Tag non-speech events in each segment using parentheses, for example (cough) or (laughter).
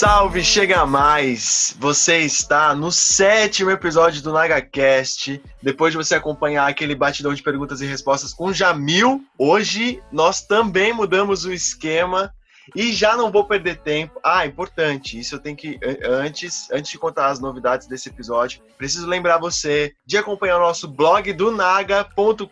Salve, chega mais! Você está no sétimo episódio do NagaCast. Depois de você acompanhar aquele batidão de perguntas e respostas com Jamil, hoje nós também mudamos o esquema e já não vou perder tempo. Ah, importante, isso eu tenho que antes, antes de contar as novidades desse episódio, preciso lembrar você de acompanhar o nosso blog do naga.com.br,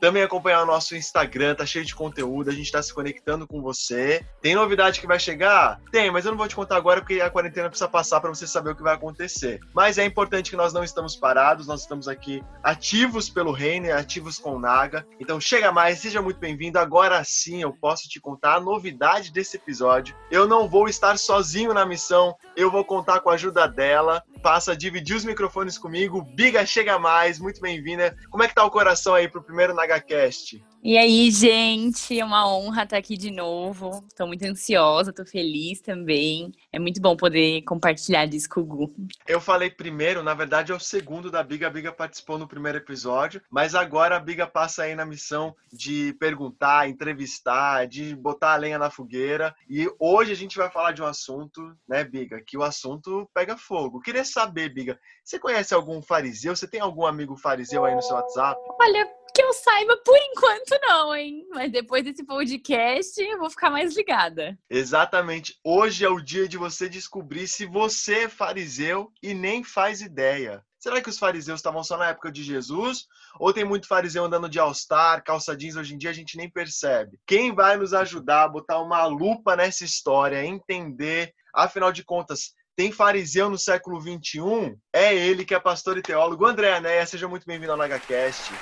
também acompanhar o nosso Instagram, tá cheio de conteúdo, a gente tá se conectando com você. Tem novidade que vai chegar? Tem, mas eu não vou te contar agora porque a quarentena precisa passar para você saber o que vai acontecer. Mas é importante que nós não estamos parados, nós estamos aqui ativos pelo reino, ativos com o Naga. Então chega mais, seja muito bem-vindo. Agora sim eu posso te contar a novidade novidade desse episódio. Eu não vou estar sozinho na missão, eu vou contar com a ajuda dela. Passa a dividir os microfones comigo. Biga, chega mais, muito bem-vinda. Como é que tá o coração aí pro primeiro NagaCast? E aí, gente, é uma honra estar aqui de novo. Estou muito ansiosa, estou feliz também. É muito bom poder compartilhar disso com o Gu. Eu falei primeiro, na verdade é o segundo da Biga. A Biga participou no primeiro episódio, mas agora a Biga passa aí na missão de perguntar, entrevistar, de botar a lenha na fogueira. E hoje a gente vai falar de um assunto, né, Biga, que o assunto pega fogo. queria saber, Biga, você conhece algum fariseu? Você tem algum amigo fariseu aí no seu WhatsApp? Olha, que eu saiba, por enquanto não, hein? Mas depois desse podcast, eu vou ficar mais ligada. Exatamente. Hoje é o dia de você descobrir se você é fariseu e nem faz ideia. Será que os fariseus estavam só na época de Jesus? Ou tem muito fariseu andando de all-star, calça jeans, hoje em dia a gente nem percebe? Quem vai nos ajudar a botar uma lupa nessa história, entender, afinal de contas, tem fariseu no século 21? É ele que é pastor e teólogo. André Anéia, seja muito bem-vindo ao NagaCast.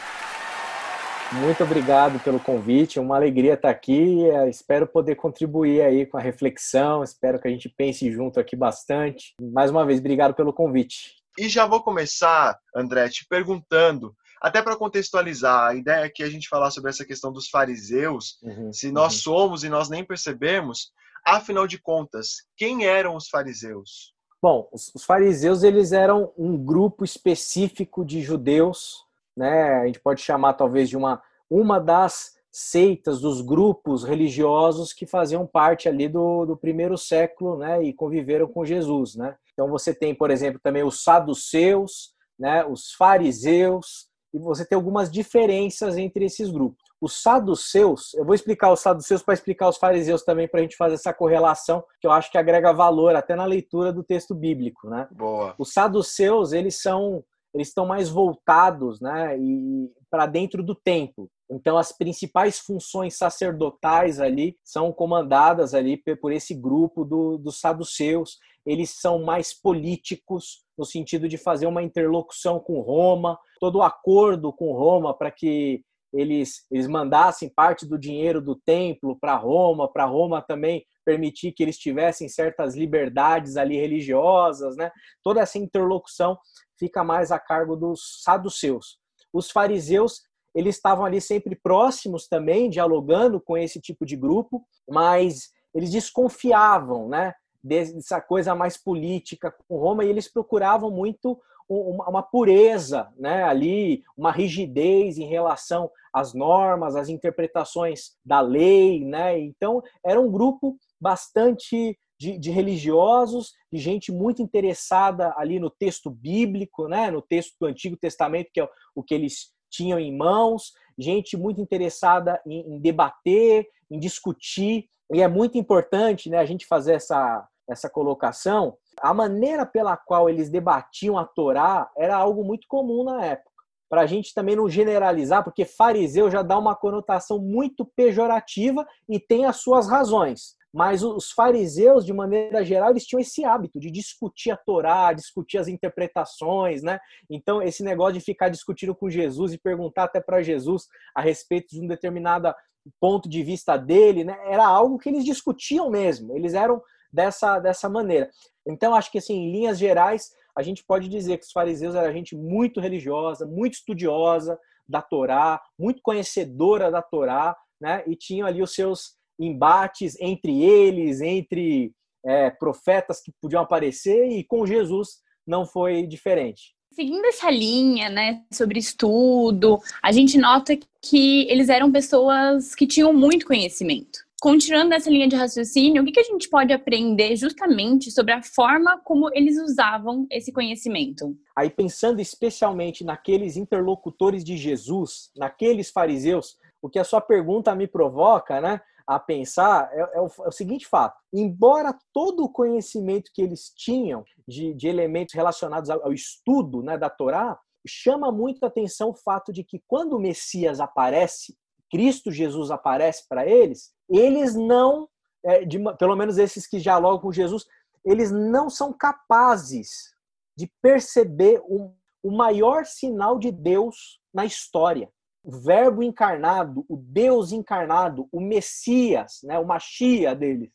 Muito obrigado pelo convite, uma alegria estar aqui. É, espero poder contribuir aí com a reflexão, espero que a gente pense junto aqui bastante. Mais uma vez, obrigado pelo convite. E já vou começar, André, te perguntando, até para contextualizar, a ideia aqui é a gente falar sobre essa questão dos fariseus, uhum, se nós uhum. somos e nós nem percebemos, afinal de contas, quem eram os fariseus? Bom, os, os fariseus eles eram um grupo específico de judeus né? A gente pode chamar talvez de uma uma das seitas, dos grupos religiosos que faziam parte ali do, do primeiro século, né? E conviveram com Jesus, né? Então você tem, por exemplo, também os saduceus, né? Os fariseus e você tem algumas diferenças entre esses grupos. Os saduceus, eu vou explicar os saduceus para explicar os fariseus também, para a gente fazer essa correlação, que eu acho que agrega valor até na leitura do texto bíblico. Né? Boa. Os saduceus, eles são eles estão mais voltados né, e para dentro do templo. Então, as principais funções sacerdotais ali são comandadas ali por esse grupo do, dos saduceus. Eles são mais políticos, no sentido de fazer uma interlocução com Roma, todo o acordo com Roma para que eles, eles mandassem parte do dinheiro do templo para Roma, para Roma também permitir que eles tivessem certas liberdades ali religiosas, né? Toda essa interlocução fica mais a cargo dos saduceus. Os fariseus, eles estavam ali sempre próximos também, dialogando com esse tipo de grupo, mas eles desconfiavam, né? Dessa coisa mais política com Roma e eles procuravam muito uma pureza, né? Ali, uma rigidez em relação às normas, às interpretações da lei, né? Então, era um grupo bastante de, de, religiosos, de gente muito interessada ali no texto bíblico, né, no texto do Antigo Testamento, que é o que eles tinham em mãos, gente muito interessada em, em debater, em discutir, e é muito importante né, a gente fazer essa, essa colocação. A maneira pela qual eles debatiam a Torá era algo muito comum na época. Para a gente também não generalizar, porque fariseu já dá uma conotação muito pejorativa e tem as suas razões. Mas os fariseus, de maneira geral, eles tinham esse hábito de discutir a Torá, discutir as interpretações, né? Então, esse negócio de ficar discutindo com Jesus e perguntar até para Jesus a respeito de um determinado ponto de vista dele, né? Era algo que eles discutiam mesmo. Eles eram dessa, dessa maneira. Então, acho que, assim, em linhas gerais, a gente pode dizer que os fariseus eram gente muito religiosa, muito estudiosa da Torá, muito conhecedora da Torá, né? E tinham ali os seus embates entre eles, entre é, profetas que podiam aparecer, e com Jesus não foi diferente. Seguindo essa linha, né, sobre estudo, a gente nota que eles eram pessoas que tinham muito conhecimento. Continuando nessa linha de raciocínio, o que, que a gente pode aprender justamente sobre a forma como eles usavam esse conhecimento? Aí, pensando especialmente naqueles interlocutores de Jesus, naqueles fariseus, o que a sua pergunta me provoca, né? a pensar é, é, o, é, o, seguinte fato: embora todo o conhecimento que eles tinham de, de elementos relacionados ao, ao, estudo né, da Torá, chama muito a atenção o fato de que quando o Messias aparece, Cristo Jesus aparece para eles, eles não, é, de, pelo menos esses que dialogam com Jesus, eles não são capazes de perceber o, o maior sinal de Deus na história. O Verbo encarnado, o Deus encarnado, o Messias, né, o Machia deles,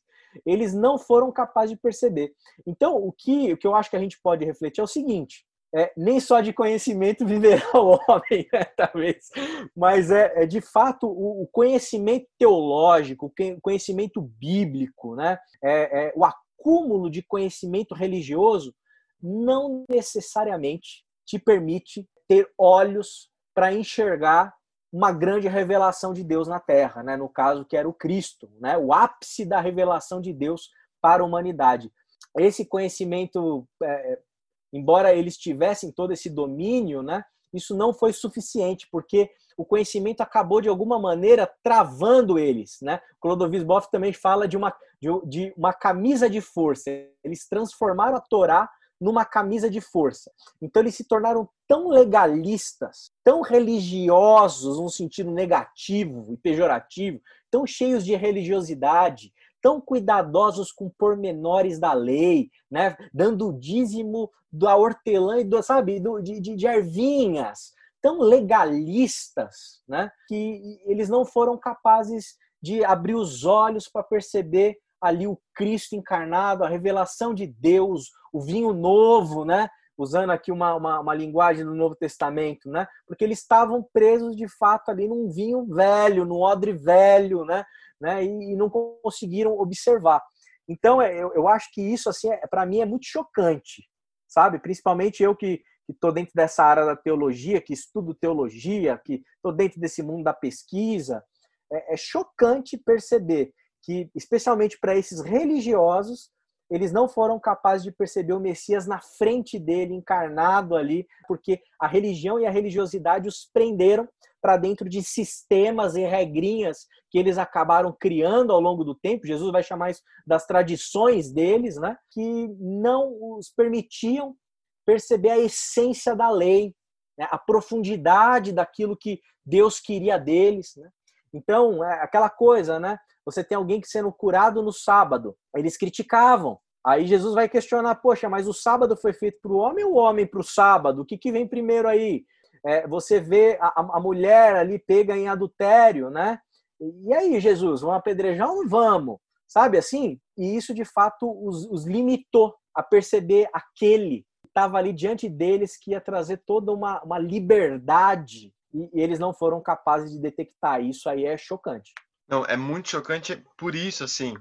eles não foram capazes de perceber. Então, o que, o que eu acho que a gente pode refletir é o seguinte: é, nem só de conhecimento (laughs) viverá o homem, né, talvez, mas é, é de fato o, o, conhecimento teológico, o conhecimento bíblico, né, é, é, o acúmulo de conhecimento religioso não necessariamente te permite ter olhos para enxergar uma grande revelação de Deus na Terra, né? no caso que era o Cristo, né? o ápice da revelação de Deus para a humanidade. Esse conhecimento é, embora eles tivessem todo esse domínio, né, isso não foi suficiente, porque o conhecimento acabou de alguma maneira travando eles, né? Clodovis Boff também fala de uma, de, uma camisa de força. Eles transformaram a Torá numa camisa de força. Então eles se tornaram tão legalistas, tão religiosos no sentido negativo e pejorativo, tão cheios de religiosidade, tão cuidadosos com pormenores da lei, né? dando o dízimo da hortelã e do, sabe, do, de, de, de ervinhas, tão legalistas, né? que eles não foram capazes de abrir os olhos para perceber ali o Cristo encarnado, a revelação de Deus, o vinho novo, né? usando aqui uma, uma, uma, linguagem do Novo Testamento, né? Porque eles estavam presos de fato ali num vinho velho, num odre velho, né? Né? E, e não conseguiram observar. Então, é, eu, eu acho que isso, assim, é, para mim, é muito chocante, sabe? Principalmente eu que estou dentro dessa área da teologia, que estudo teologia, que estou dentro desse mundo da pesquisa. É, é chocante perceber que, especialmente para esses religiosos, eles não foram capazes de perceber o Messias na frente dele, encarnado ali, porque a religião e a religiosidade os prenderam para dentro de sistemas e regrinhas que eles acabaram criando ao longo do tempo. Jesus vai chamar isso das tradições deles, né? Que não os permitiam perceber a essência da lei, né? a profundidade daquilo que Deus queria deles, né? Então, é aquela coisa, né? Você tem alguém que sendo curado no sábado. Eles criticavam. Aí Jesus vai questionar, poxa, mas o sábado foi feito para o homem ou o homem para o sábado? O que, que vem primeiro aí? É, você vê a, a, mulher ali pega em adultério, né? E aí, Jesus, vamos apedrejar ou não vamos? Sabe assim? E isso, de fato, os, os limitou a perceber aquele que estava ali diante deles que ia trazer toda uma, uma liberdade e, e eles não foram capazes de detectar. Isso aí é chocante. Não, é muito chocante por isso, assim.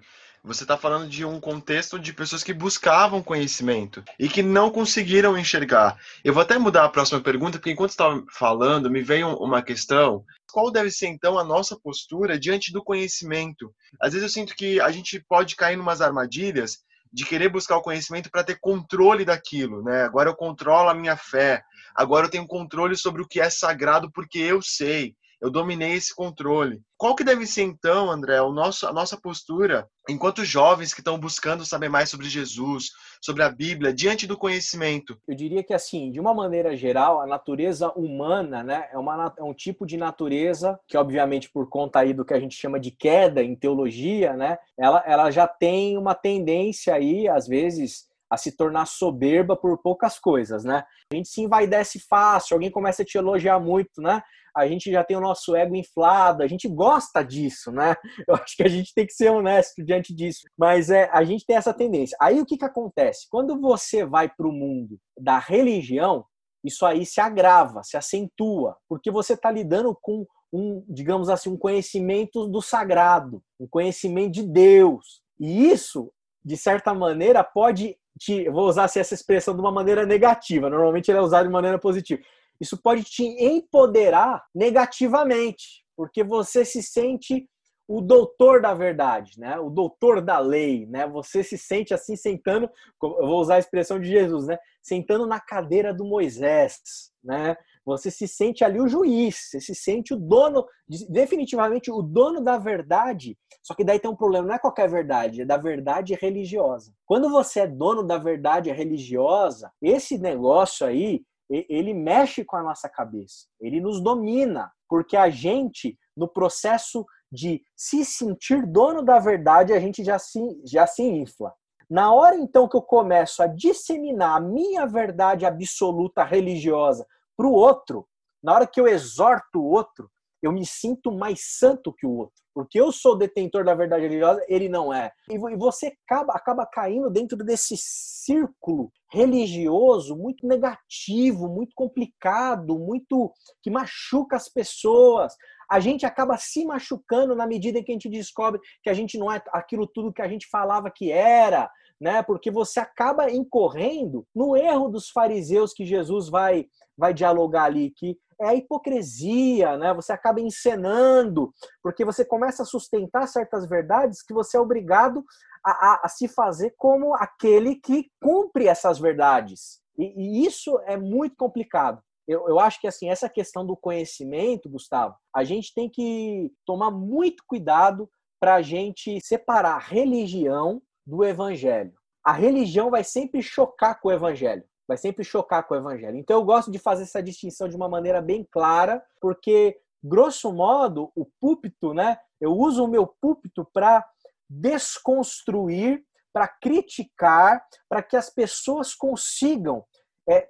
Você está falando de um contexto de pessoas que buscavam conhecimento e que não conseguiram enxergar. Eu vou até mudar a próxima pergunta, porque enquanto estava falando, me veio uma questão. Qual deve ser então a nossa postura diante do conhecimento? Às vezes eu sinto que a gente pode cair em umas armadilhas de querer buscar o conhecimento para ter controle daquilo, né? Agora eu controlo a minha fé, agora eu tenho controle sobre o que é sagrado porque eu sei eu dominei esse controle. Qual que deve ser então, André, o nosso, a nossa postura enquanto jovens que estão buscando saber mais sobre Jesus, sobre a Bíblia, diante do conhecimento? Eu diria que assim, de uma maneira geral, a natureza humana, né, é, uma, é um tipo de natureza que, obviamente, por conta aí do que a gente chama de queda em teologia, né, ela, ela já tem uma tendência aí, às vezes, a se tornar soberba por poucas coisas, né? A gente se envaidece fácil, alguém começa a te elogiar muito, né? a gente já tem o nosso ego inflado, a gente gosta disso, né? (laughs) Eu acho que a gente tem que ser honesto diante disso, mas é, a gente tem essa tendência. Aí o que, que acontece? Quando você vai para o mundo da religião, isso aí se agrava, se acentua, porque você está lidando com um, digamos assim, um conhecimento do sagrado, um conhecimento de Deus. E isso, de certa maneira, pode te, vou usar assim, essa expressão de uma maneira negativa, normalmente ele é usado de maneira positiva isso pode te empoderar negativamente, porque você se sente o doutor da verdade, né? O doutor da lei, né? Você se sente assim sentando, eu vou usar a expressão de Jesus, né? Sentando na cadeira do Moisés, né? Você se sente ali o juiz, você se sente o dono, definitivamente o dono da verdade. Só que daí tem um problema, não é qualquer verdade, é da verdade religiosa. Quando você é dono da verdade religiosa, esse negócio aí, ele mexe com a nossa cabeça, ele nos domina, porque a gente, no processo de se sentir dono da verdade, a gente já se, já se infla. Na hora então que eu começo a disseminar a minha verdade absoluta religiosa para o outro, na hora que eu exorto o outro, eu me sinto mais santo que o outro. Porque eu sou detentor da verdade religiosa, ele não é. E você acaba, acaba caindo dentro desse círculo religioso muito negativo, muito complicado, muito que machuca as pessoas. A gente acaba se machucando na medida em que a gente descobre que a gente não é aquilo tudo que a gente falava que era, né? Porque você acaba incorrendo no erro dos fariseus que Jesus vai vai dialogar ali, que é a hipocrisia, né? Você acaba encenando, porque você começa a sustentar certas verdades que você é obrigado a, a, a se fazer como aquele que cumpre essas verdades. E, e isso é muito complicado. Eu, eu, acho que assim essa questão do conhecimento, Gustavo, a gente tem que tomar muito cuidado para a gente separar religião do evangelho. A religião vai sempre chocar com o evangelho vai sempre chocar com o evangelho. Então eu gosto de fazer essa distinção de uma maneira bem clara, porque grosso modo, o púlpito, né? Eu uso o meu púlpito para desconstruir, para criticar, para que as pessoas consigam é,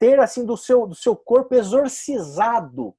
ter assim do seu do seu corpo exorcizado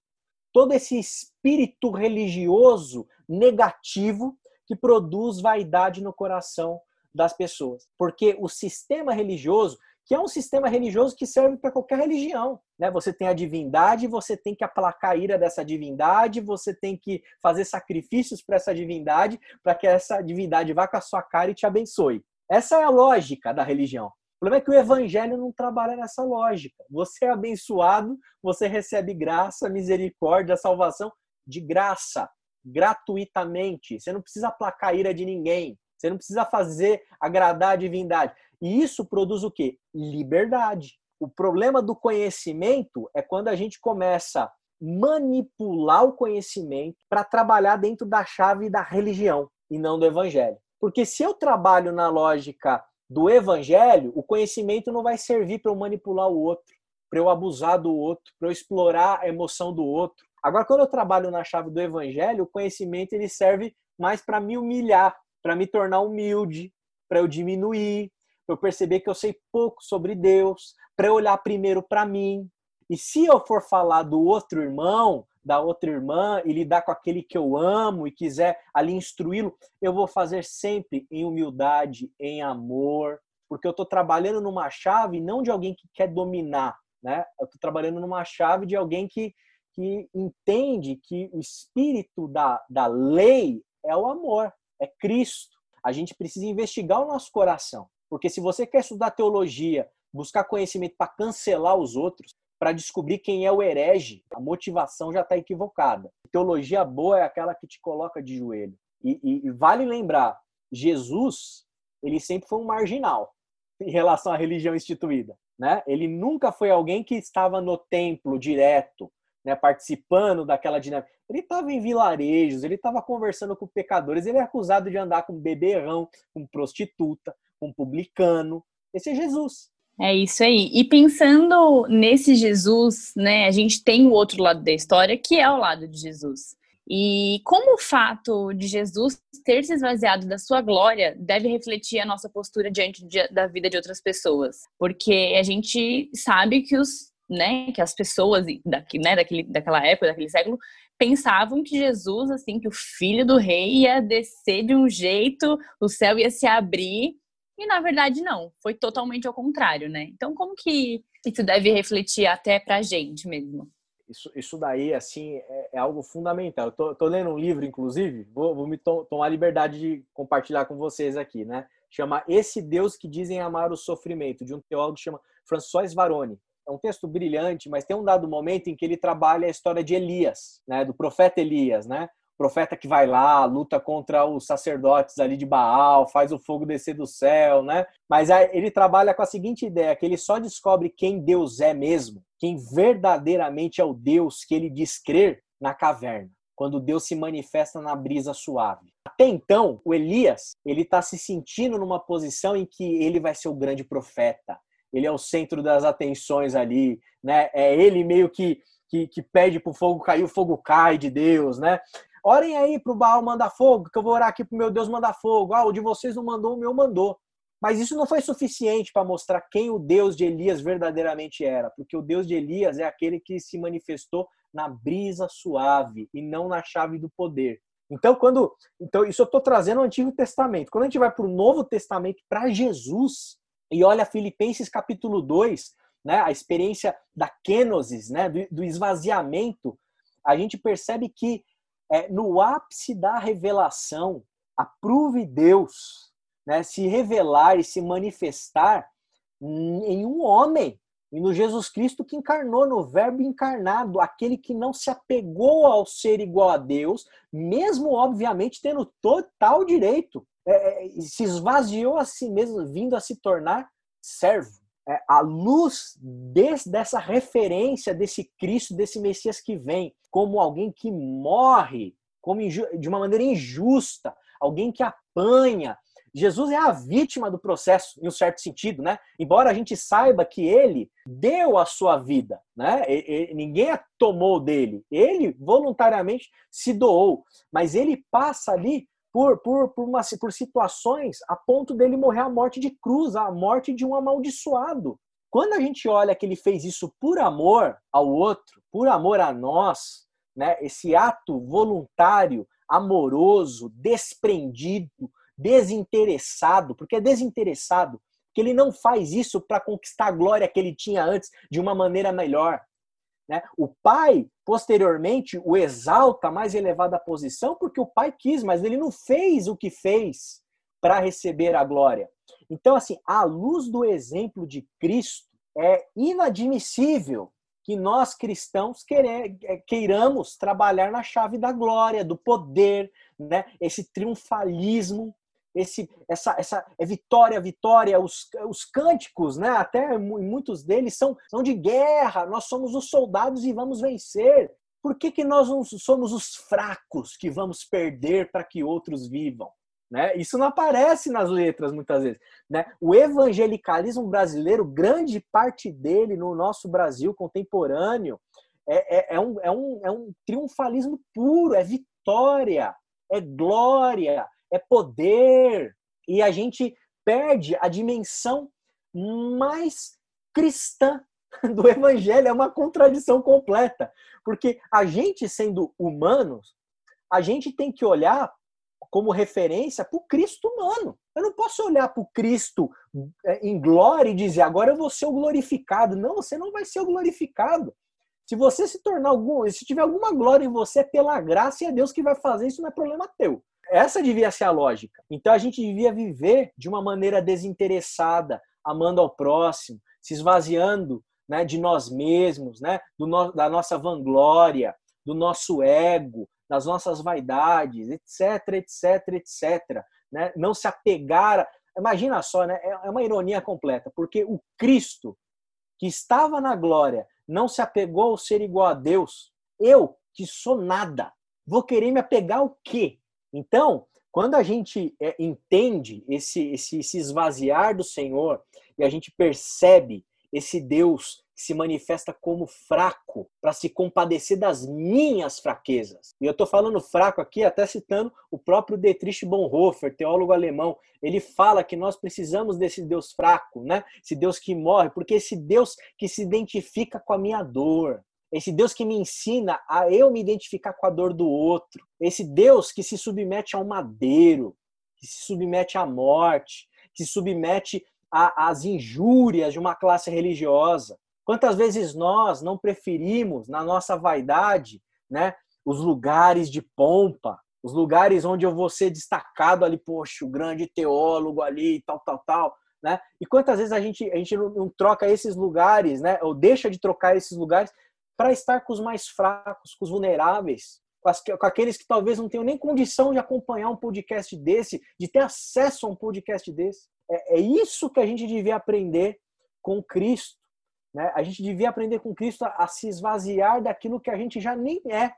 todo esse espírito religioso negativo que produz vaidade no coração das pessoas. Porque o sistema religioso, que é um sistema religioso que serve para qualquer religião. Né? Você tem a divindade, você tem que aplacar a ira dessa divindade, você tem que fazer sacrifícios para essa divindade, para que essa divindade vá com a sua cara e te abençoe. Essa é a lógica da religião. O problema é que o evangelho não trabalha nessa lógica. Você é abençoado, você recebe graça, misericórdia, salvação de graça, gratuitamente. Você não precisa aplacar a ira de ninguém. Você não precisa fazer agradar a divindade. E isso produz o quê? Liberdade. O problema do conhecimento é quando a gente começa a manipular o conhecimento para trabalhar dentro da chave da religião e não do evangelho. Porque se eu trabalho na lógica do evangelho, o conhecimento não vai servir para eu manipular o outro, para eu abusar do outro, para eu explorar a emoção do outro. Agora, quando eu trabalho na chave do evangelho, o conhecimento ele serve mais para me humilhar, para me tornar humilde, para eu diminuir, para eu perceber que eu sei pouco sobre Deus, para eu olhar primeiro para mim. E se eu for falar do outro irmão, da outra irmã e lidar com aquele que eu amo e quiser ali instruí-lo, eu vou fazer sempre em humildade, em amor, porque eu estou trabalhando numa chave não de alguém que quer dominar, né? Eu estou trabalhando numa chave de alguém que, que entende que o espírito da, da lei é o amor, é Cristo. A gente precisa investigar o nosso coração. Porque se você quer estudar teologia, buscar conhecimento para cancelar os outros, para descobrir quem é o herege, a motivação já está equivocada. Teologia boa é aquela que te coloca de joelho. E, e, e, vale lembrar, Jesus, ele sempre foi um marginal em relação à religião instituída. Né? Ele nunca foi alguém que estava no templo direto, né, participando daquela dinâmica. Ele estava em vilarejos, ele estava conversando com pecadores, ele é acusado de andar com beberrão, com prostituta, com publicano. Esse é Jesus. É isso aí. E pensando nesse Jesus, né, a gente tem o outro lado da história, que é o lado de Jesus. E como o fato de Jesus ter se esvaziado da sua glória deve refletir a nossa postura diante de, da vida de outras pessoas. Porque a gente sabe que os né, que as pessoas daqui, né, daquele, daquela época, daquele século, pensavam que Jesus, assim, que o filho do rei ia descer de um jeito, o céu ia se abrir, e na verdade não, foi totalmente ao contrário, né? Então como que isso deve refletir até pra gente mesmo? Isso, isso daí, assim, é, é algo fundamental. Eu tô, tô, lendo um livro, inclusive, vou, vou me to tomar a liberdade de compartilhar com vocês aqui, né? Chama Esse Deus que Dizem Amar o Sofrimento, de um teólogo que chama François Varone é um texto brilhante, mas tem um dado momento em que ele trabalha a história de Elias, né, do profeta Elias, né? profeta que vai lá, luta contra os sacerdotes ali de Baal, faz o fogo descer do céu, né? Mas ele trabalha com a seguinte ideia, que ele só descobre quem Deus é mesmo, quem verdadeiramente é o Deus que ele diz crer na caverna, quando Deus se manifesta na brisa suave. Até então, o Elias, ele está se sentindo numa posição em que ele vai ser o grande profeta. Ele é o centro das atenções ali, né? É ele meio que que, que pede para o fogo cair, o fogo cai de Deus, né? Orem aí para o Baal mandar fogo, que eu vou orar aqui para o meu Deus mandar fogo. Ah, o de vocês não mandou, o meu mandou. Mas isso não foi suficiente para mostrar quem o Deus de Elias verdadeiramente era, porque o Deus de Elias é aquele que se manifestou na brisa suave e não na chave do poder. Então, quando, então isso eu estou trazendo o Antigo Testamento. Quando a gente vai para o Novo Testamento, para Jesus, e olha Filipenses capítulo 2, né, a experiência da kenosis, né, do, do esvaziamento, a gente percebe que é, no ápice da revelação, aprove Deus né, se revelar e se manifestar em um homem, e no Jesus Cristo que encarnou, no Verbo encarnado, aquele que não se apegou ao ser igual a Deus, mesmo, obviamente, tendo total direito, é, é se esvaziou a si mesmo, vindo a se tornar servo. É, a luz desse, dessa referência desse Cristo, desse Messias que vem, como alguém que morre como de uma maneira injusta, alguém que apanha. Jesus é a vítima do processo, em um certo sentido, né? Embora a gente saiba que ele deu a sua vida, né? E, e, ninguém a tomou dele. Ele voluntariamente se doou, mas ele passa ali por, por, por, uma, por situações a ponto dele morrer a morte de cruz, a morte de um amaldiçoado. Quando a gente olha que ele fez isso por amor ao outro, por amor a nós, né, esse ato voluntário, amoroso, desprendido, desinteressado, porque é desinteressado, que ele não faz isso para conquistar a glória que ele tinha antes de uma maneira melhor. Né? O pai, posteriormente, o exalta a mais elevada posição porque o pai quis, mas ele não fez o que fez para receber a glória. Então, assim, à luz do exemplo de Cristo, é inadmissível que nós cristãos é, queiramos trabalhar na chave da glória, do poder, né? esse triunfalismo esse, essa, essa é vitória, vitória, os, os cânticos, né? Até muitos deles são, são de guerra. Nós somos os soldados e vamos vencer. Por que, que nós não somos os fracos que vamos perder para que outros vivam? Né? Isso não aparece nas letras muitas vezes. Né? O evangelicalismo brasileiro, grande parte dele no nosso Brasil contemporâneo, é, é, é, um, é, um, é um triunfalismo puro, é vitória, é glória, é poder. E a gente perde a dimensão mais cristã do evangelho. É uma contradição completa. Porque a gente, sendo humanos, a gente tem que olhar como referência para o Cristo humano. Eu não posso olhar para o Cristo é, em glória e dizer agora eu vou ser o glorificado. Não, você não vai ser o glorificado. Se você se tornar algum, se tiver alguma glória em você, é pela graça e é Deus que vai fazer, isso não é problema teu. Essa devia ser a lógica. Então a gente devia viver de uma maneira desinteressada, amando ao próximo, se esvaziando né, de nós mesmos, né, no, da nossa vanglória, do nosso ego, das nossas vaidades, etc, etc, etc. Né? Não se apegar. Imagina só, né? é uma ironia completa, porque o Cristo, que estava na glória, não se apegou ao ser igual a Deus. Eu, que sou nada, vou querer me apegar ao quê? Então, quando a gente é, entende esse, esse, esvaziar do Senhor e a gente percebe esse Deus que se manifesta como fraco para se compadecer das minhas fraquezas. E eu estou falando fraco aqui, até citando o próprio Dietrich Bonhoeffer, teólogo alemão. Ele fala que nós precisamos desse Deus fraco, né? Esse Deus que morre, porque esse Deus que se identifica com a minha dor, esse Deus que me ensina a eu me identificar com a dor do outro, esse Deus que se submete ao madeiro, que se submete à morte, que se submete às injúrias de uma classe religiosa. Quantas vezes nós não preferimos, na nossa vaidade, né, os lugares de pompa, os lugares onde eu vou ser destacado ali, poxa, o grande teólogo ali, tal, tal, tal, né? E quantas vezes a gente, a gente não, troca esses lugares, né, ou deixa de trocar esses lugares para estar com os mais fracos, com os vulneráveis, com, aqueles que talvez não tenham nem condição de acompanhar um podcast desse, de ter acesso a um podcast desse. É, é isso que a gente devia aprender com Cristo. Né? A gente devia aprender com Cristo a, a se esvaziar daquilo que a gente já nem é,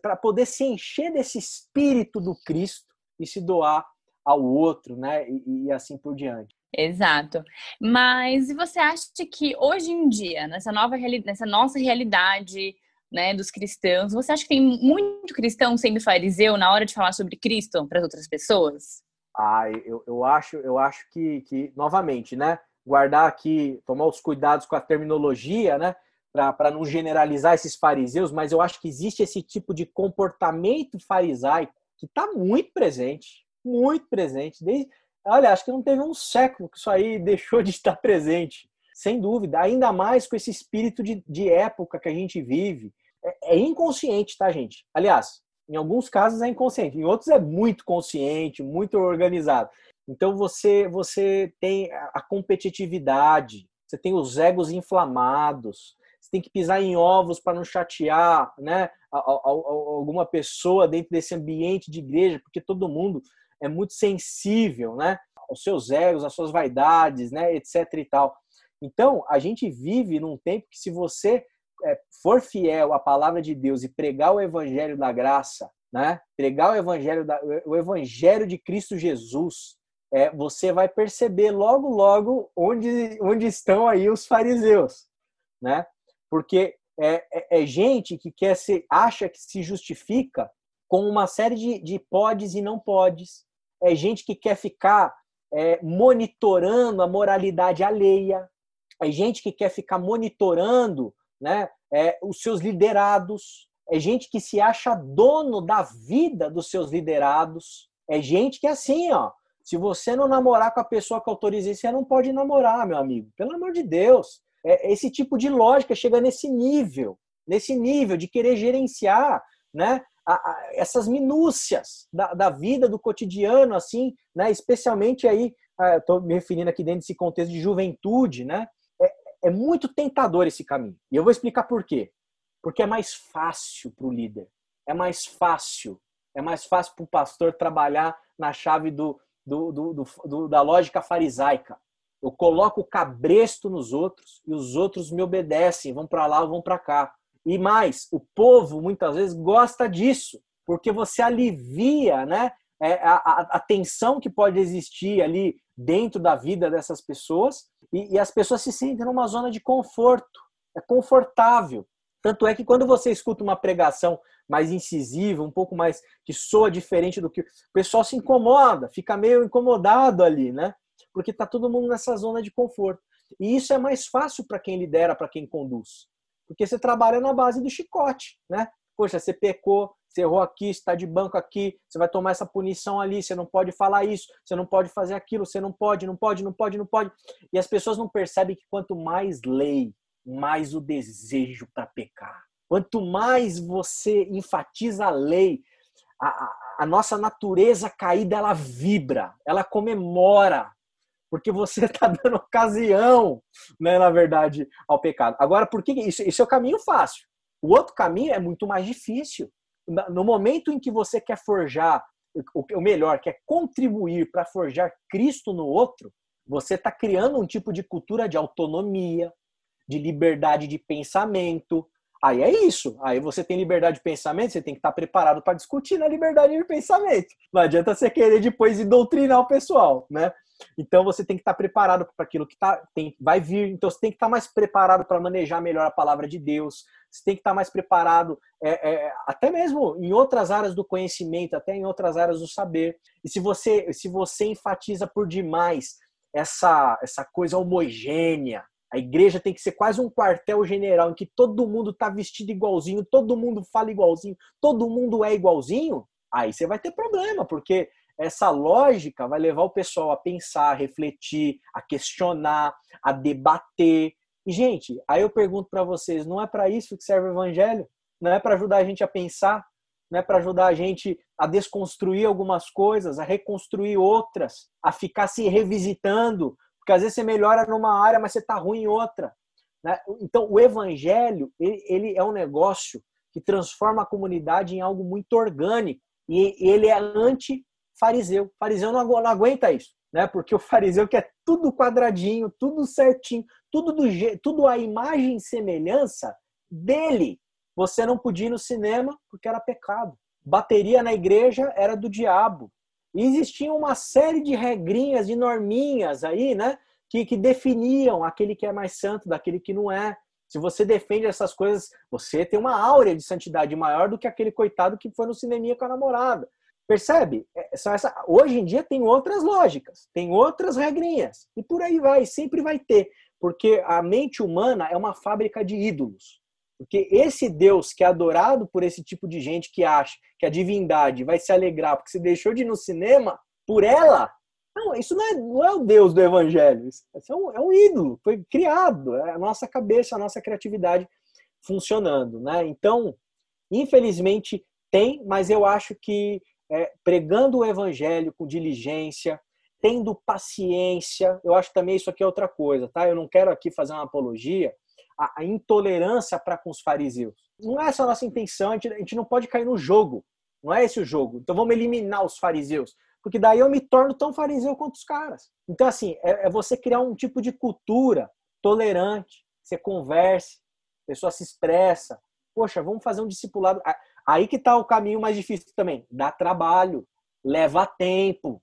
para poder se encher desse espírito do Cristo e se doar ao outro, né? E, e, assim por diante. Exato. Mas você acha que hoje em dia, nessa nova nessa nossa realidade, né, dos cristãos, você acha que tem muito cristão sendo fariseu na hora de falar sobre Cristo para as outras pessoas? Ah, eu, eu acho, eu acho que, que novamente, né? Guardar aqui, tomar os cuidados com a terminologia, né? Para não generalizar esses fariseus, mas eu acho que existe esse tipo de comportamento farisaico que está muito presente, muito presente. Desde, olha, acho que não teve um século que isso aí (laughs) deixou de estar presente, sem dúvida. Ainda mais com esse espírito de, de época que a gente vive. É, é inconsciente, tá, gente? Aliás, em alguns casos é inconsciente, em outros é muito consciente, muito organizado. Então você você tem a competitividade, você tem os egos inflamados, você tem que pisar em ovos para não chatear, né, alguma pessoa dentro desse ambiente de igreja, porque todo mundo é muito sensível, né? Aos seus egos, às suas vaidades, né? Etc e tal. Então, a gente vive num tempo que se você é, for fiel à palavra de Deus e pregar o evangelho da graça, né? Pregar o evangelho da, o evangelho de Cristo Jesus, é, você vai perceber logo logo onde onde estão aí os fariseus, né? Porque é, é, é gente que quer ser, acha que se justifica com uma série de, de podes e não podes, é gente que quer ficar é, monitorando a moralidade alheia, é gente que quer ficar monitorando né, é, os seus liderados, é gente que se acha dono da vida dos seus liderados, é gente que é assim, ó. Se você não namorar com a pessoa que autorizei, você não pode namorar, meu amigo. Pelo amor de Deus. É, esse tipo de lógica chega nesse nível, nesse nível de querer gerenciar, né? A, a, essas minúcias da, da, vida, do cotidiano, assim, né? Especialmente aí, estou me referindo aqui dentro desse contexto de juventude, né? É, é muito tentador esse caminho. E eu vou explicar por quê. Porque é mais fácil para o líder. É mais fácil. É mais fácil para o pastor trabalhar na chave do, do, do, do, da lógica farisaica. Eu coloco o cabresto nos outros e os outros me obedecem, vão para lá ou vão para cá. E mais, o povo muitas vezes gosta disso, porque você alivia né, é, a, a, a tensão que pode existir ali dentro da vida dessas pessoas e, e as pessoas se sentem numa zona de conforto. É confortável. Tanto é que quando você escuta uma pregação mais incisiva, um pouco mais que soa diferente do que o pessoal se incomoda, fica meio incomodado ali, né? Porque tá todo mundo nessa zona de conforto. E isso é mais fácil para quem lidera, para quem conduz. Porque você trabalha na base do chicote, né? Poxa, você pecou, você errou aqui, está de banco aqui, você vai tomar essa punição ali, você não pode falar isso, você não pode fazer aquilo, você não pode, não pode, não pode, não pode. E as pessoas não percebem que quanto mais lei, mais o desejo para pecar. Quanto mais você enfatiza a lei, a, a, a nossa natureza caída ela vibra, ela comemora, porque você está (laughs) dando ocasião, né, na verdade, ao pecado. Agora, por que isso? Isso é o caminho fácil. O outro caminho é muito mais difícil. No momento em que você quer forjar o melhor, quer contribuir para forjar Cristo no outro, você está criando um tipo de cultura de autonomia, de liberdade de pensamento. Aí é isso. Aí você tem liberdade de pensamento, você tem que estar tá preparado para discutir na liberdade de pensamento. Não adianta você querer depois doutrinar o pessoal, né? Então você tem que estar preparado para aquilo que tá, tem, vai vir. Então você tem que estar mais preparado para manejar melhor a palavra de Deus. Você tem que estar mais preparado, é, é, até mesmo em outras áreas do conhecimento, até em outras áreas do saber. E se você, se você enfatiza por demais essa, essa coisa homogênea, a igreja tem que ser quase um quartel-general em que todo mundo está vestido igualzinho, todo mundo fala igualzinho, todo mundo é igualzinho. Aí você vai ter problema, porque essa lógica vai levar o pessoal a pensar, a refletir, a questionar, a debater. E, gente, aí eu pergunto para vocês: não é para isso que serve o evangelho? Não é para ajudar a gente a pensar? Não é para ajudar a gente a desconstruir algumas coisas, a reconstruir outras, a ficar se revisitando? Porque às vezes você melhora numa área, mas você está ruim em outra. Né? Então, o evangelho, ele, é um negócio que transforma a comunidade em algo muito orgânico. E ele é anti-fariseu. O fariseu não, aguenta isso, né? Porque o fariseu quer tudo quadradinho, tudo certinho, tudo do tudo a imagem e semelhança dele. Você não podia ir no cinema porque era pecado. Bateria na igreja era do diabo. E existia uma série de regrinhas, de norminhas aí, né? Que, que definiam aquele que é mais santo daquele que não é. Se você defende essas coisas, você tem uma áurea de santidade maior do que aquele coitado que foi no cineminha com a namorada. Percebe? É, essa... Hoje em dia tem outras lógicas, tem outras regrinhas. E por aí vai, sempre vai ter. Porque a mente humana é uma fábrica de ídolos. Porque esse Deus que é adorado por esse tipo de gente que acha que a divindade vai se alegrar porque você deixou de ir no cinema por ela, não, isso não é, não é o Deus do Evangelho. Isso é um, é um ídolo, foi criado. É a nossa cabeça, a nossa criatividade funcionando. Né? Então, infelizmente, tem, mas eu acho que é, pregando o Evangelho com diligência, tendo paciência, eu acho também isso aqui é outra coisa, tá? Eu não quero aqui fazer uma apologia a, a intolerância para com os fariseus. Não é essa a nossa intenção, a gente, a gente não pode cair no jogo. Não é esse o jogo. Então vamos eliminar os fariseus porque daí eu me torno tão fariseu quanto os caras. Então, assim, é, é você criar um tipo de cultura tolerante, você converse, a pessoa se expressa. Poxa, vamos fazer um discipulado. Aí que está o caminho mais difícil também. Dá trabalho, leva tempo.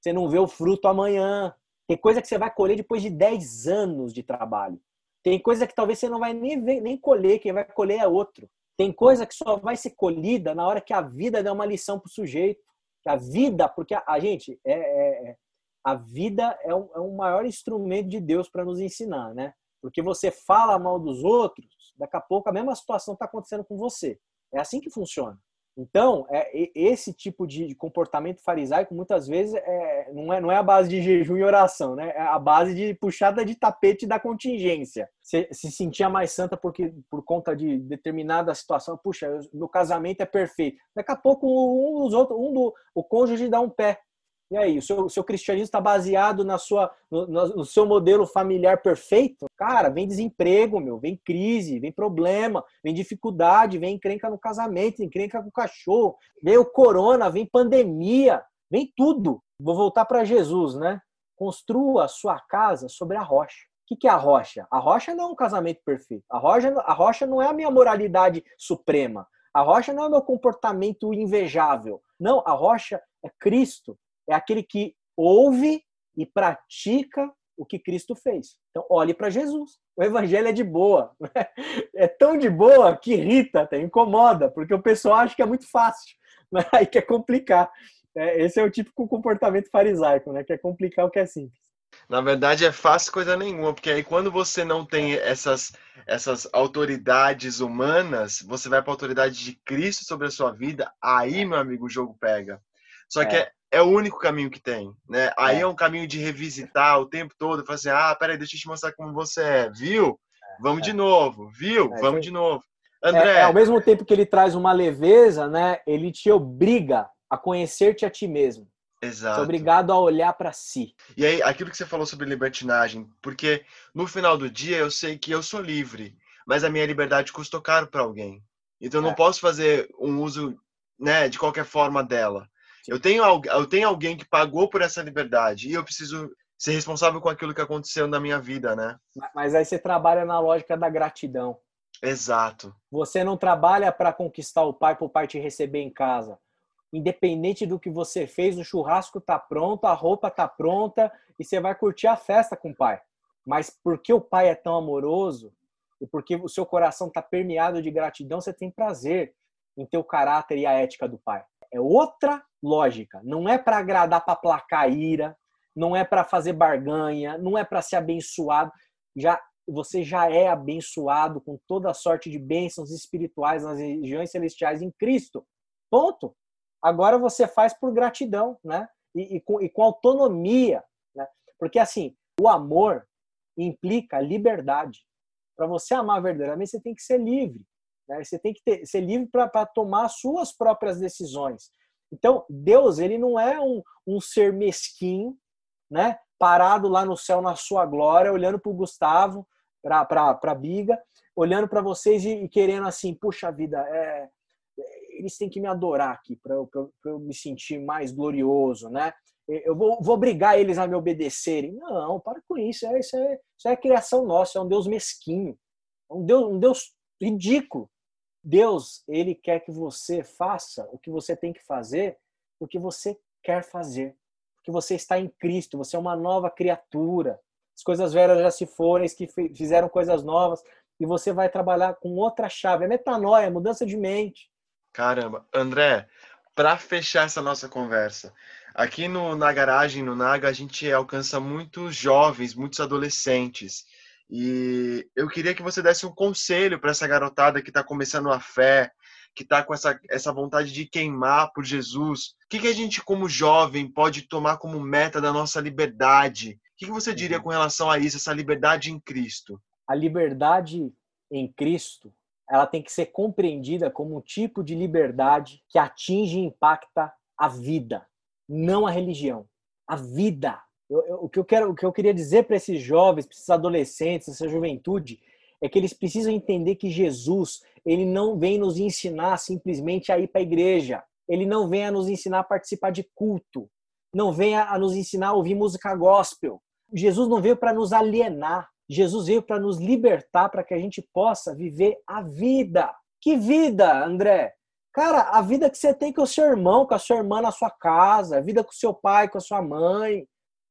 Você não vê o fruto amanhã. Tem coisa que você vai colher depois de 10 anos de trabalho. Tem coisa que talvez você não vai nem, ver, nem colher, quem vai colher é outro. Tem coisa que só vai ser colhida na hora que a vida der uma lição para o sujeito a vida, porque a, a gente é, é, é a vida é o, é o maior instrumento de Deus para nos ensinar, né? Porque você fala mal dos outros, daqui a pouco a mesma situação está acontecendo com você. É assim que funciona. Então, é, esse tipo de comportamento farisaico muitas vezes é, não, é, não é a base de jejum e oração, né? É a base de puxada de tapete da contingência. Você se sentia mais santa porque por conta de determinada situação, puxa, meu casamento é perfeito. Daqui a pouco um dos outros, um do o cônjuge dá um pé. E aí, o seu, o seu cristianismo está baseado na sua, no, no, seu modelo familiar perfeito? Cara, vem desemprego, meu, vem crise, vem problema, vem dificuldade, vem encrenca no casamento, encrenca com o cachorro, vem o corona, vem pandemia, vem tudo. Vou voltar para Jesus, né? Construa a sua casa sobre a rocha. O que é a rocha? A rocha não é um casamento perfeito. A rocha, a rocha não é a minha moralidade suprema. A rocha não é o meu comportamento invejável. Não, a rocha é Cristo é aquele que ouve e pratica o que Cristo fez. Então, olhe para Jesus. O evangelho é de boa. É tão de boa que irrita, até incomoda, porque o pessoal acha que é muito fácil. (laughs) Né? Aí quer complicar. É, esse é o típico comportamento farisaico, né? Quer complicar o que é simples. Na verdade, é fácil coisa nenhuma, porque aí quando você não tem essas, essas autoridades humanas, você vai para a autoridade de Cristo sobre a sua vida, aí, meu amigo, o jogo pega. Só que é, é é o único caminho que tem, né? Aí é, é um caminho de revisitar o tempo todo, falar assim, ah, peraí, deixa eu te mostrar como você é, viu? Vamos é. de novo, viu? É, Vamos de novo. André. É, ao mesmo tempo que ele traz uma leveza, né? Ele te obriga a conhecer-te a ti mesmo. Exato. É obrigado a olhar para si. E aí, aquilo que você falou sobre libertinagem, porque no final do dia eu sei que eu sou livre, mas a minha liberdade custou caro para alguém. Então eu não é. posso fazer um uso, né, de qualquer forma dela. Eu tenho, eu tenho alguém que pagou por essa liberdade e eu preciso ser responsável com aquilo que aconteceu na minha vida, né? Mas aí você trabalha na lógica da gratidão. Exato. Você não trabalha para conquistar o pai para o pai te receber em casa. Independente do que você fez, o churrasco tá pronto, a roupa tá pronta e você vai curtir a festa com o pai. Mas porque o pai é tão amoroso e porque o seu coração está permeado de gratidão, você tem prazer em ter o caráter e a ética do pai é outra lógica. Não é para agradar, para placar ira, não é para fazer barganha, não é para ser abençoado. Já você já é abençoado com toda a sorte de bênçãos espirituais nas regiões celestiais em Cristo. Ponto. Agora você faz por gratidão, né? E, e, com, e com, autonomia, né? Porque assim, o amor implica liberdade. Para você amar verdadeiramente, você tem que ser livre. Né? Você tem que ter, ser livre para tomar suas próprias decisões. Então, Deus, ele não é um, um ser mesquinho, né? parado lá no céu na sua glória, olhando para o Gustavo, para a Biga, olhando para vocês e, e, querendo assim, puxa vida, é, eles têm que me adorar aqui para eu, eu, me sentir mais glorioso, né? Eu vou, vou obrigar eles a me obedecerem. Não, para com isso. É, isso, é, isso é criação nossa, é um Deus mesquinho, é um Deus, um Deus ridículo. Deus, ele quer que você faça o que você tem que fazer, porque você quer fazer, porque você está em Cristo, você é uma nova criatura. As coisas velhas já se foram, que fizeram coisas novas, e você vai trabalhar com outra chave. É metanoia, é mudança de mente. Caramba, André, para fechar essa nossa conversa, aqui no, na garagem, no Naga, a gente alcança muitos jovens, muitos adolescentes. E eu queria que você desse um conselho para essa garotada que está começando a fé, que está com essa, essa vontade de queimar por Jesus. O que, que a gente, como jovem, pode tomar como meta da nossa liberdade? O que, que você diria uhum. com relação a isso, essa liberdade em Cristo? A liberdade em Cristo ela tem que ser compreendida como um tipo de liberdade que atinge e impacta a vida, não a religião. A vida. Eu, eu, o, que eu quero, o que eu queria dizer para esses jovens, para esses adolescentes, essa juventude, é que eles precisam entender que Jesus, ele não vem nos ensinar simplesmente a ir para a igreja. Ele não vem a nos ensinar a participar de culto. Não vem a nos ensinar a ouvir música gospel. Jesus não veio para nos alienar. Jesus veio para nos libertar, para que a gente possa viver a vida. Que vida, André? Cara, a vida que você tem com o seu irmão, com a sua irmã na sua casa, a vida com o seu pai, com a sua mãe.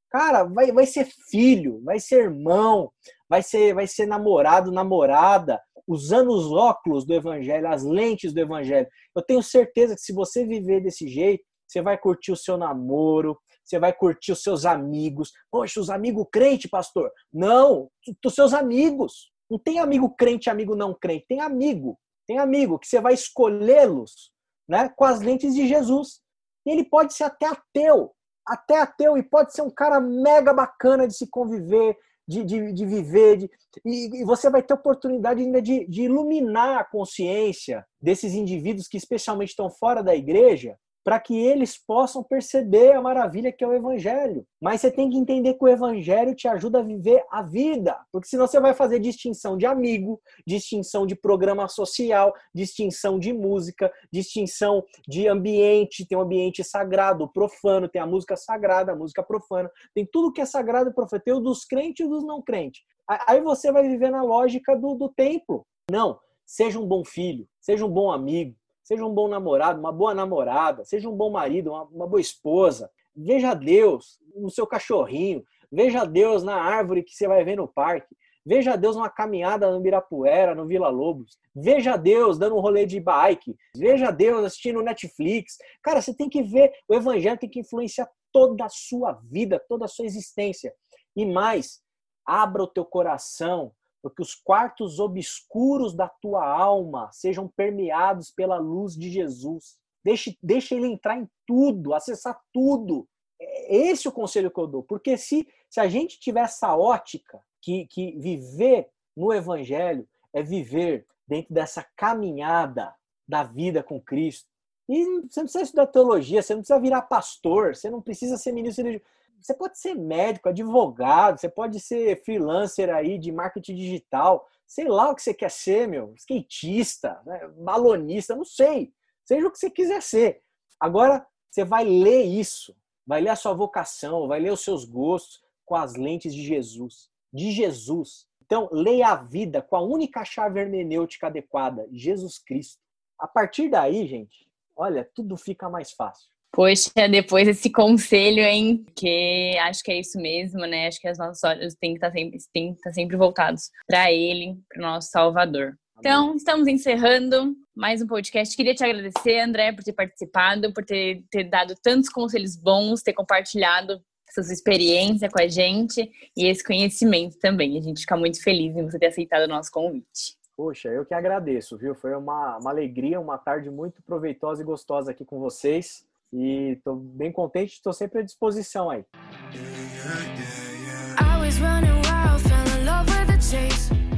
Cara, vai, vai ser filho, vai ser irmão, vai ser, vai ser namorado, namorada, usando os óculos do evangelho, as lentes do evangelho. Eu tenho certeza que se você viver desse jeito, você vai curtir o seu namoro, você vai curtir os seus amigos. Poxa, os amigos crente, pastor. Não, os seus amigos. Não tem amigo crente, amigo não crente. Tem amigo. Tem amigo que você vai escolhê-los né, com as lentes de Jesus. E ele pode ser até ateu. Até ateu e pode ser um cara mega bacana de se conviver, de, de, de viver. De, e, e, você vai ter oportunidade ainda de, de iluminar a consciência desses indivíduos que especialmente estão fora da igreja para que eles possam perceber a maravilha que é o evangelho. Mas você tem que entender que o evangelho te ajuda a viver a vida, porque senão você vai fazer distinção de amigo, distinção de programa social, distinção de música, distinção de ambiente, tem um ambiente sagrado, profano, tem a música sagrada, a música profana, tem tudo que é sagrado e profano, tem o dos crentes e dos não crentes. Aí você vai viver na lógica do, do templo. Não, seja um bom filho, seja um bom amigo, seja um bom namorado, uma boa namorada, seja um bom marido, uma, uma boa esposa. Veja Deus no seu cachorrinho, veja Deus na árvore que você vai ver no parque, veja Deus numa caminhada no Birapuera, no Vila Lobos, veja Deus dando um rolê de bike, veja Deus assistindo Netflix. Cara, você tem que ver, o evangelho tem que influenciar toda a sua vida, toda a sua existência. E mais, abra o teu coração porque os quartos obscuros da tua alma sejam permeados pela luz de Jesus. Deixe, deixe ele entrar em tudo, acessar tudo. É esse é o conselho que eu dou. Porque se, se a gente tiver essa ótica que, que viver no Evangelho é viver dentro dessa caminhada da vida com Cristo. E você não precisa estudar teologia, você não precisa virar pastor, você não precisa ser ministro religioso você pode ser médico, advogado, você pode ser freelancer aí de marketing digital, sei lá o que você quer ser, meu, skatista, né? balonista, não sei. Seja o que você quiser ser. Agora, você vai ler isso, vai ler a sua vocação, vai ler os seus gostos com as lentes de Jesus. De Jesus. Então, leia a vida com a única chave hermenêutica adequada, Jesus Cristo. A partir daí, gente, olha, tudo fica mais fácil. Poxa, depois esse conselho, hein? Que acho que é isso mesmo, né? Acho que os nossos olhos têm que estar tá sempre, têm que estar tá sempre voltados para Ele, para o nosso Salvador. Então, estamos encerrando mais um podcast. Queria te agradecer, André, por ter participado, por ter, ter dado tantos conselhos bons, ter compartilhado sua experiência com a gente e esse conhecimento também. A gente fica muito feliz em você ter aceitado o nosso convite. Poxa, eu que agradeço, viu? Foi uma, uma alegria, uma tarde muito proveitosa e gostosa aqui com vocês. E estou bem contente, estou sempre à disposição aí.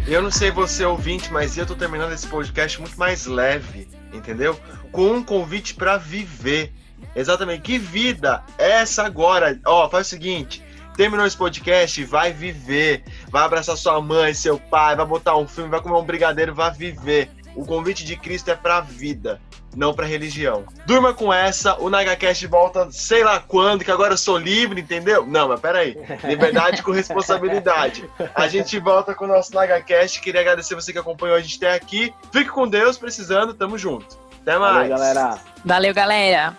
Eu não sei você ouvinte, mas eu tô terminando esse podcast muito mais leve, entendeu? Com um convite para viver. Exatamente. Que vida é essa agora? Ó, faz o seguinte, terminou esse podcast, vai viver. vai abraçar sua mãe, seu pai, vai botar um filme, vai comer um brigadeiro, vai viver. O convite de Cristo é pra vida, não pra religião. Durma com essa, o NagaCast volta sei lá quando, que agora eu sou livre, entendeu? Não, mas peraí. Liberdade com responsabilidade. A gente volta com o nosso NagaCast. Queria agradecer você que acompanhou a gente até aqui. Fique com Deus, precisando, tamo junto. Até mais. Valeu, galera. Valeu, galera.